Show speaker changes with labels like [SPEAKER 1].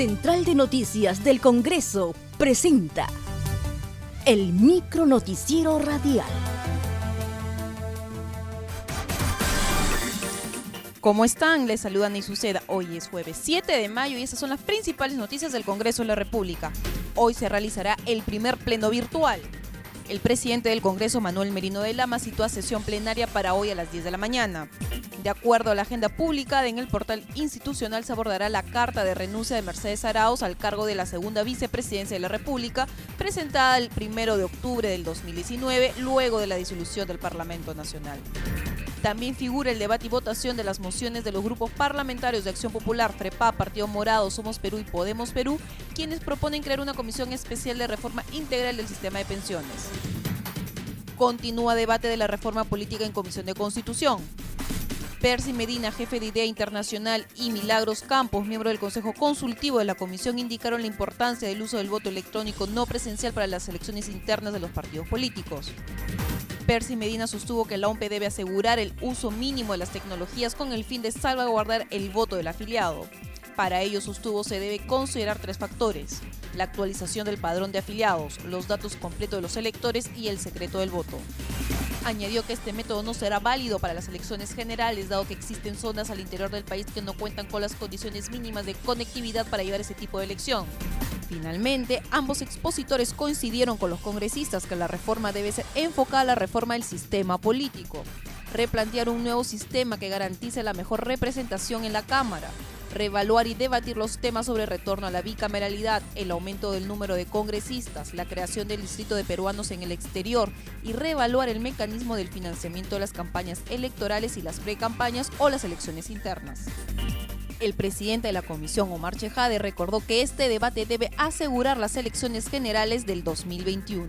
[SPEAKER 1] Central de Noticias del Congreso presenta el micro noticiero radial.
[SPEAKER 2] ¿Cómo están? Les saludan y suceda. Hoy es jueves 7 de mayo y estas son las principales noticias del Congreso de la República. Hoy se realizará el primer pleno virtual. El presidente del Congreso, Manuel Merino de Lama, citó a sesión plenaria para hoy a las 10 de la mañana. De acuerdo a la agenda pública, en el portal institucional se abordará la carta de renuncia de Mercedes Arauz al cargo de la segunda vicepresidencia de la República, presentada el 1 de octubre del 2019, luego de la disolución del Parlamento Nacional. También figura el debate y votación de las mociones de los grupos parlamentarios de Acción Popular, FREPA, Partido Morado, Somos Perú y Podemos Perú, quienes proponen crear una comisión especial de reforma integral del sistema de pensiones. Continúa debate de la reforma política en Comisión de Constitución. Percy Medina, jefe de Idea Internacional, y Milagros Campos, miembro del Consejo Consultivo de la Comisión, indicaron la importancia del uso del voto electrónico no presencial para las elecciones internas de los partidos políticos. Percy Medina sostuvo que la OMP debe asegurar el uso mínimo de las tecnologías con el fin de salvaguardar el voto del afiliado. Para ello sostuvo se debe considerar tres factores, la actualización del padrón de afiliados, los datos completos de los electores y el secreto del voto. Añadió que este método no será válido para las elecciones generales, dado que existen zonas al interior del país que no cuentan con las condiciones mínimas de conectividad para llevar ese tipo de elección. Finalmente, ambos expositores coincidieron con los congresistas que la reforma debe ser enfocada a la reforma del sistema político, replantear un nuevo sistema que garantice la mejor representación en la Cámara, reevaluar y debatir los temas sobre retorno a la bicameralidad, el aumento del número de congresistas, la creación del distrito de peruanos en el exterior y reevaluar el mecanismo del financiamiento de las campañas electorales y las precampañas o las elecciones internas. El presidente de la comisión, Omar Chejade, recordó que este debate debe asegurar las elecciones generales del 2021.